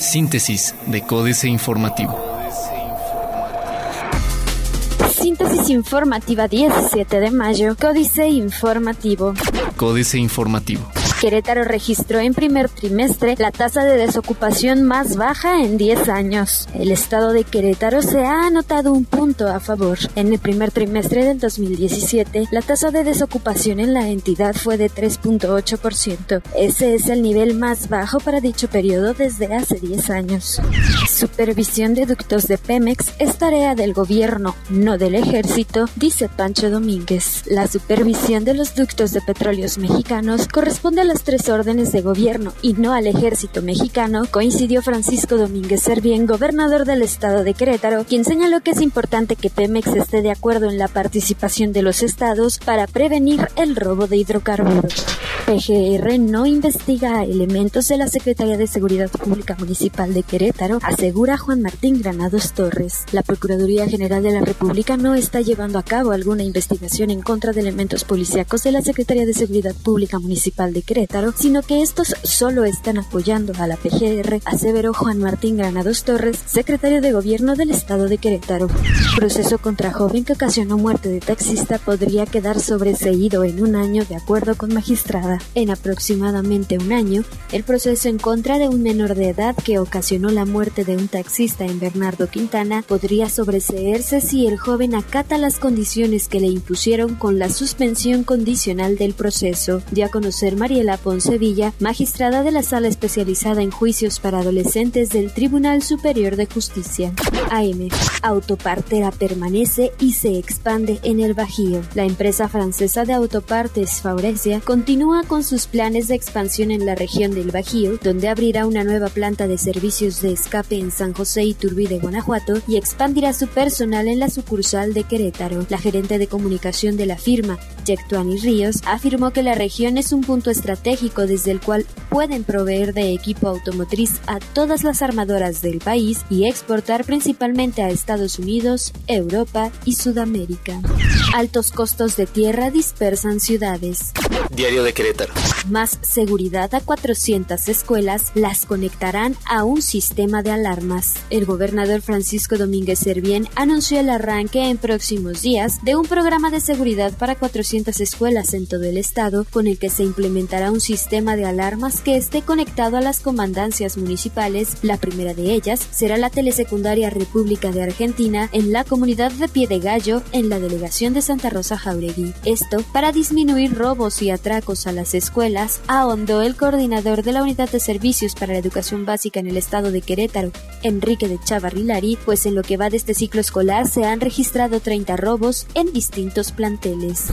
Síntesis de Códice Informativo. Síntesis informativa 17 de mayo, Códice Informativo. Códice Informativo. Querétaro registró en primer trimestre la tasa de desocupación más baja en 10 años. El estado de Querétaro se ha anotado un punto a favor. En el primer trimestre del 2017, la tasa de desocupación en la entidad fue de 3.8%. Ese es el nivel más bajo para dicho periodo desde hace 10 años. Supervisión de ductos de Pemex es tarea del gobierno, no del ejército, dice Pancho Domínguez. La supervisión de los ductos de petróleos mexicanos corresponde a las tres órdenes de gobierno y no al ejército mexicano, coincidió Francisco Domínguez Servién, gobernador del estado de Querétaro, quien señaló que es importante que Pemex esté de acuerdo en la participación de los estados para prevenir el robo de hidrocarburos. PGR no investiga a elementos de la Secretaría de Seguridad Pública Municipal de Querétaro, asegura Juan Martín Granados Torres. La Procuraduría General de la República no está llevando a cabo alguna investigación en contra de elementos policíacos de la Secretaría de Seguridad Pública Municipal de Querétaro, sino que estos solo están apoyando a la PGR, aseveró Juan Martín Granados Torres, secretario de Gobierno del Estado de Querétaro. Proceso contra joven que ocasionó muerte de taxista podría quedar sobreseído en un año de acuerdo con magistrada. En aproximadamente un año, el proceso en contra de un menor de edad que ocasionó la muerte de un taxista en Bernardo Quintana podría sobreseerse si el joven acata las condiciones que le impusieron con la suspensión condicional del proceso, dio a conocer Mariela Poncevilla, magistrada de la Sala Especializada en Juicios para Adolescentes del Tribunal Superior de Justicia. AM. Autopartera permanece y se expande en el Bajío. La empresa francesa de autopartes Faurecia continúa con sus planes de expansión en la región del Bajío, donde abrirá una nueva planta de servicios de escape en San José y Turbide, Guanajuato, y expandirá su personal en la sucursal de Querétaro. La gerente de comunicación de la firma, Yectuani Ríos, afirmó que la región es un punto estratégico desde el cual pueden proveer de equipo automotriz a todas las armadoras del país y exportar principalmente a Estados Unidos, Europa y Sudamérica. Altos costos de tierra dispersan ciudades. Diario de Querétaro. Más seguridad a 400 escuelas las conectarán a un sistema de alarmas. El gobernador Francisco Domínguez Servién anunció el arranque en próximos días de un programa de seguridad para 400 escuelas en todo el estado con el que se implementará un sistema de alarmas que esté conectado a las comandancias municipales. La primera de ellas será la telesecundaria República de Argentina en la comunidad de Pie de Gallo en la delegación de Santa Rosa Jauregui. Esto para disminuir robos y atracos a las escuelas, ahondó el coordinador de la Unidad de Servicios para la Educación Básica en el estado de Querétaro, Enrique de Chavarrilari, pues en lo que va de este ciclo escolar se han registrado 30 robos en distintos planteles.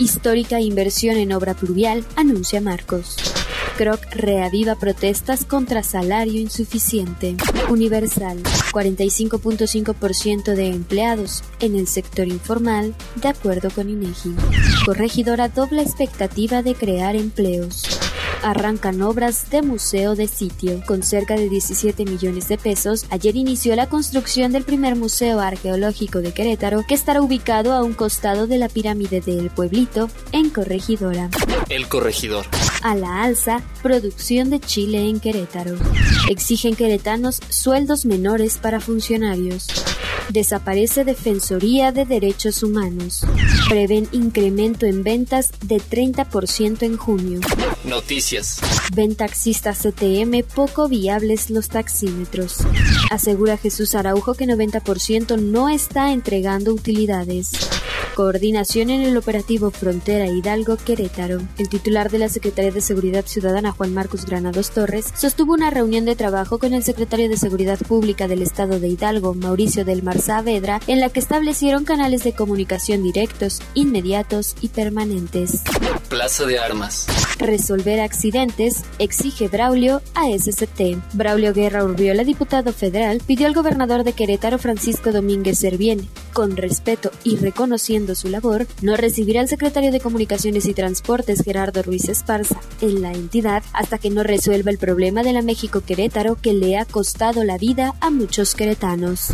Histórica inversión en obra pluvial, anuncia Marcos. Croc reaviva protestas contra salario insuficiente. Universal, 45.5% de empleados en el sector informal, de acuerdo con INEGI. Corregidora doble expectativa de crear empleos arrancan obras de museo de sitio. Con cerca de 17 millones de pesos, ayer inició la construcción del primer museo arqueológico de Querétaro, que estará ubicado a un costado de la pirámide del pueblito, en Corregidora. El corregidor. A la alza, producción de Chile en Querétaro. Exigen queretanos sueldos menores para funcionarios. Desaparece Defensoría de Derechos Humanos. Prevén incremento en ventas de 30% en junio. Noticias. Ven taxistas CTM poco viables los taxímetros. Asegura Jesús Araujo que 90% no está entregando utilidades. Coordinación en el operativo Frontera Hidalgo Querétaro. El titular de la Secretaría de Seguridad Ciudadana, Juan Marcos Granados Torres, sostuvo una reunión de trabajo con el secretario de Seguridad Pública del Estado de Hidalgo, Mauricio del Mar Saavedra, en la que establecieron canales de comunicación directos, inmediatos y permanentes. Plaza de Armas. Resolver accidentes, exige Braulio a SCT. Braulio Guerra Urbiola, diputado federal, pidió al gobernador de Querétaro, Francisco Domínguez Servién, con respeto y reconociendo su labor, no recibirá al secretario de Comunicaciones y Transportes, Gerardo Ruiz Esparza, en la entidad hasta que no resuelva el problema de la México Querétaro que le ha costado la vida a muchos queretanos.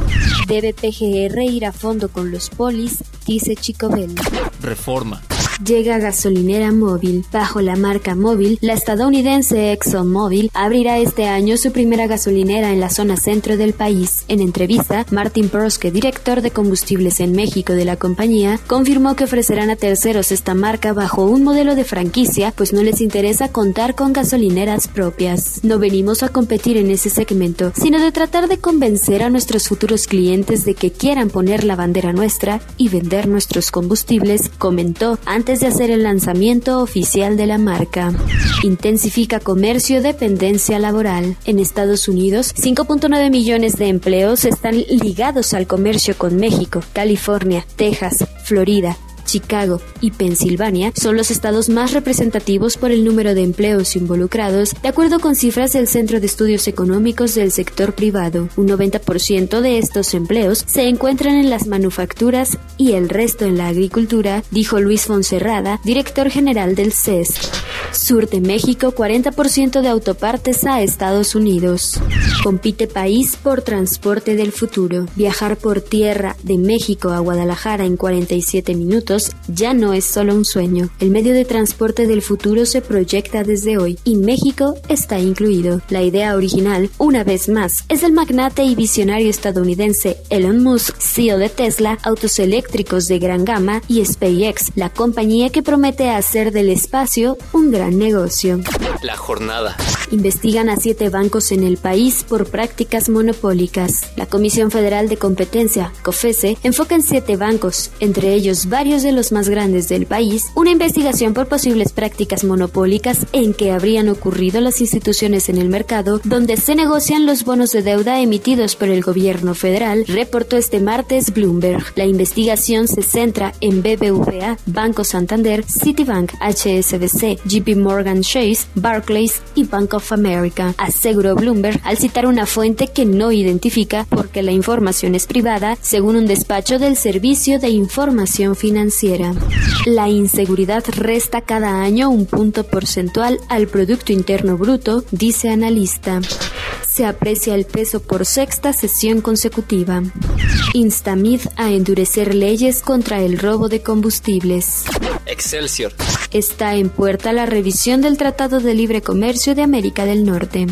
Debe PGR ir a fondo con los polis, dice Chico Bell. Reforma. Llega gasolinera móvil. Bajo la marca móvil, la estadounidense ExxonMobil abrirá este año su primera gasolinera en la zona centro del país. En entrevista, Martin Proske, director de combustibles en México de la compañía, confirmó que ofrecerán a terceros esta marca bajo un modelo de franquicia, pues no les interesa contar con gasolineras propias. No venimos a competir en ese segmento, sino de tratar de convencer a nuestros futuros clientes de que quieran poner la bandera nuestra y vender nuestros combustibles, comentó antes de hacer el lanzamiento oficial de la marca. Intensifica comercio, dependencia laboral. En Estados Unidos, 5.9 millones de empleos están ligados al comercio con México, California, Texas, Florida, Chicago y Pensilvania son los estados más representativos por el número de empleos involucrados, de acuerdo con cifras del Centro de Estudios Económicos del sector privado. Un 90% de estos empleos se encuentran en las manufacturas y el resto en la agricultura, dijo Luis Fonserrada, director general del CES. Sur de México 40% de autopartes a Estados Unidos. Compite país por transporte del futuro. Viajar por tierra de México a Guadalajara en 47 minutos ya no es solo un sueño. El medio de transporte del futuro se proyecta desde hoy y México está incluido. La idea original, una vez más, es del magnate y visionario estadounidense Elon Musk, CEO de Tesla, autos eléctricos de gran gama y SpaceX, la compañía que promete hacer del espacio un gran negocio. La jornada. Investigan a siete bancos en el país por prácticas monopólicas. La Comisión Federal de Competencia, COFESE, enfoca en siete bancos, entre ellos varios de los más grandes del país, una investigación por posibles prácticas monopólicas en que habrían ocurrido las instituciones en el mercado donde se negocian los bonos de deuda emitidos por el gobierno federal, reportó este martes Bloomberg. La investigación se centra en BBVA, Banco Santander, Citibank, HSBC, JP Morgan Chase, Barclays y Bank of America, aseguró Bloomberg al citar una fuente que no identifica porque la información es privada, según un despacho del Servicio de Información Financiera. La inseguridad resta cada año un punto porcentual al Producto Interno Bruto, dice analista se aprecia el peso por sexta sesión consecutiva. Instamid a endurecer leyes contra el robo de combustibles. Excelsior. Está en puerta la revisión del Tratado de Libre Comercio de América del Norte.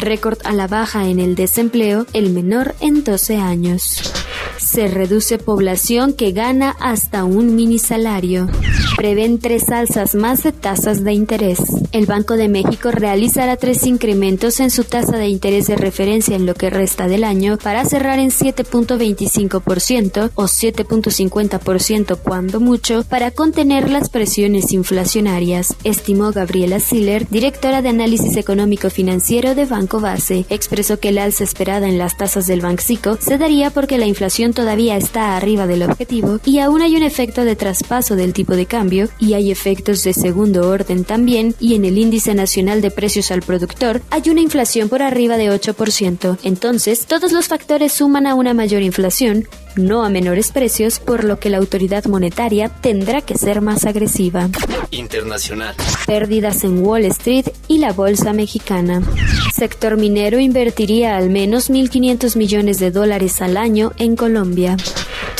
Récord a la baja en el desempleo, el menor en 12 años. Se reduce población que gana hasta un mini salario. Prevén tres alzas más de tasas de interés. El Banco de México realizará tres incrementos en su tasa de interés de referencia en lo que resta del año para cerrar en 7.25% o 7.50% cuando mucho para contener las presiones inflacionarias, estimó Gabriela Siller, directora de análisis económico financiero de Banco Base. Expresó que el alza esperada en las tasas del Banxico se daría porque la inflación todavía está arriba del objetivo y aún hay un efecto de traspaso del tipo de cambio y hay efectos de segundo orden también y en el índice nacional de precios al productor hay una inflación por arriba de 8%. Entonces, todos los factores suman a una mayor inflación, no a menores precios, por lo que la autoridad monetaria tendrá que ser más agresiva. Internacional. Pérdidas en Wall Street y la bolsa mexicana. Sector minero invertiría al menos 1.500 millones de dólares al año en Colombia.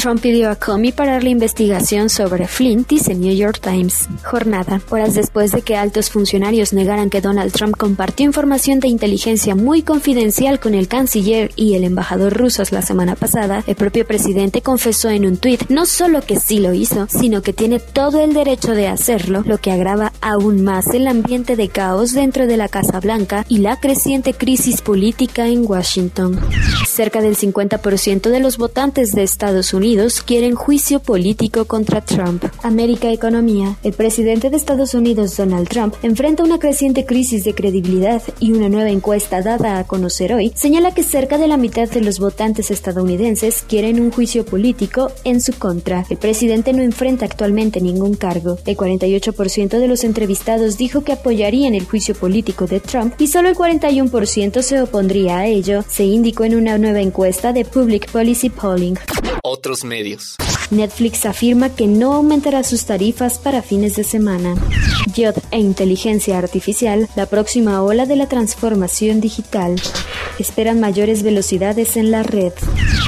Trump pidió a Comey parar la investigación sobre Flint, dice New York Times. Jornada. Horas después de que altos funcionarios negaran que Donald Trump compartió información de inteligencia muy confidencial con el canciller y el embajador rusos la semana pasada, el propio presidente confesó en un tuit no solo que sí lo hizo, sino que tiene todo el derecho de hacerlo, lo que agrava aún más el ambiente de caos dentro de la Casa Blanca y la creciente crisis política en Washington. Cerca del 50% de los votantes de Estados Unidos quieren juicio político contra Trump. América Economía. El presidente de Estados Unidos, Donald Trump, enfrenta una creciente crisis de credibilidad y una nueva encuesta dada a conocer hoy señala que cerca de la mitad de los votantes estadounidenses quieren un juicio político en su contra. El presidente no enfrenta actualmente ningún cargo. El 48% de los entrevistados dijo que apoyarían el juicio político de Trump y solo el 41% se opondría a ello, se indicó en una nueva encuesta de Public Policy Polling. Otros medios. Netflix afirma que no aumentará sus tarifas para fines de semana. YOD e inteligencia artificial, la próxima ola de la transformación digital. Esperan mayores velocidades en la red.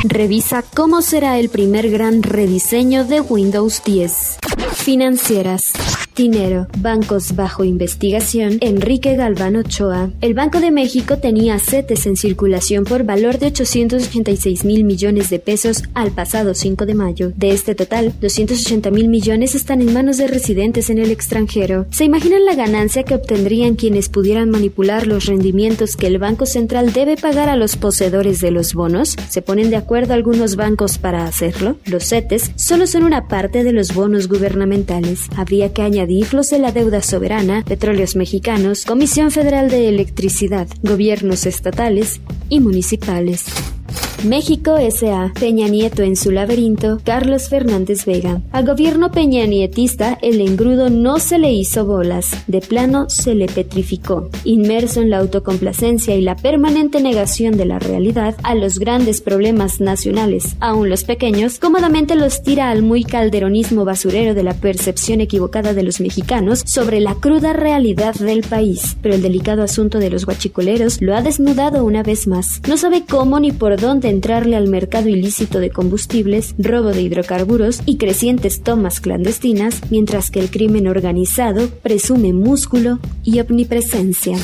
Revisa cómo será el primer gran rediseño de Windows 10. Financieras. Dinero, bancos bajo investigación, Enrique Galván Ochoa. El Banco de México tenía CETES en circulación por valor de 886 mil millones de pesos al pasado 5 de mayo. De este total, 280 mil millones están en manos de residentes en el extranjero. ¿Se imaginan la ganancia que obtendrían quienes pudieran manipular los rendimientos que el Banco Central debe pagar a los poseedores de los bonos? ¿Se ponen de acuerdo algunos bancos para hacerlo? Los CETES solo son una parte de los bonos gubernamentales. Habría que añadir de la deuda soberana, petróleos mexicanos, Comisión Federal de Electricidad, gobiernos estatales y municipales. México S.A. Peña Nieto en su laberinto, Carlos Fernández Vega. Al gobierno peñanietista el engrudo no se le hizo bolas, de plano se le petrificó. Inmerso en la autocomplacencia y la permanente negación de la realidad a los grandes problemas nacionales, aun los pequeños, cómodamente los tira al muy calderonismo basurero de la percepción equivocada de los mexicanos sobre la cruda realidad del país. Pero el delicado asunto de los guachicoleros lo ha desnudado una vez más. No sabe cómo ni por dónde entrarle al mercado ilícito de combustibles, robo de hidrocarburos y crecientes tomas clandestinas, mientras que el crimen organizado presume músculo y omnipresencia.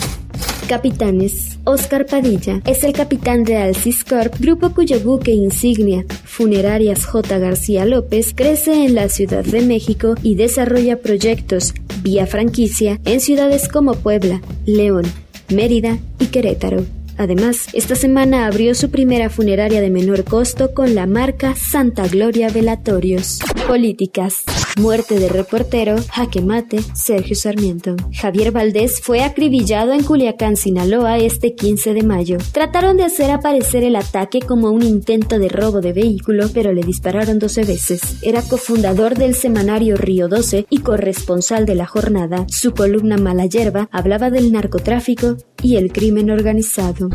Capitanes. Oscar Padilla es el capitán de Alcis Corp, grupo cuyo buque insignia, Funerarias J. García López, crece en la Ciudad de México y desarrolla proyectos vía franquicia en ciudades como Puebla, León, Mérida y Querétaro. Además, esta semana abrió su primera funeraria de menor costo con la marca Santa Gloria Velatorios. Políticas. Muerte de reportero, jaque mate, Sergio Sarmiento. Javier Valdés fue acribillado en Culiacán, Sinaloa, este 15 de mayo. Trataron de hacer aparecer el ataque como un intento de robo de vehículo, pero le dispararon 12 veces. Era cofundador del semanario Río 12 y corresponsal de la jornada. Su columna Mala Yerba hablaba del narcotráfico y el crimen organizado.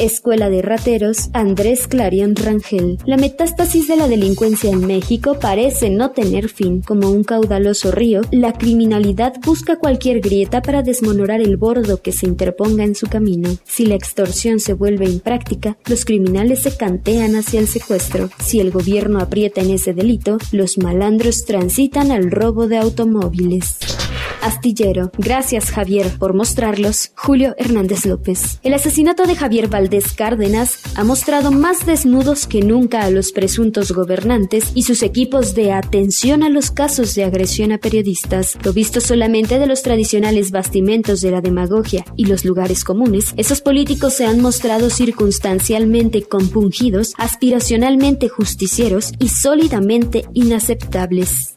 Escuela de Rateros, Andrés Clarion Rangel. La metástasis de la delincuencia en México parece no tener fin. Como un caudaloso río, la criminalidad busca cualquier grieta para desmonorar el bordo que se interponga en su camino. Si la extorsión se vuelve impráctica, los criminales se cantean hacia el secuestro. Si el gobierno aprieta en ese delito, los malandros transitan al robo de automóviles. Astillero. Gracias Javier por mostrarlos. Julio Hernández López. El asesinato de Javier Valdés Cárdenas ha mostrado más desnudos que nunca a los presuntos gobernantes y sus equipos de atención a los casos de agresión a periodistas. Lo visto solamente de los tradicionales bastimentos de la demagogia y los lugares comunes, esos políticos se han mostrado circunstancialmente compungidos, aspiracionalmente justicieros y sólidamente inaceptables.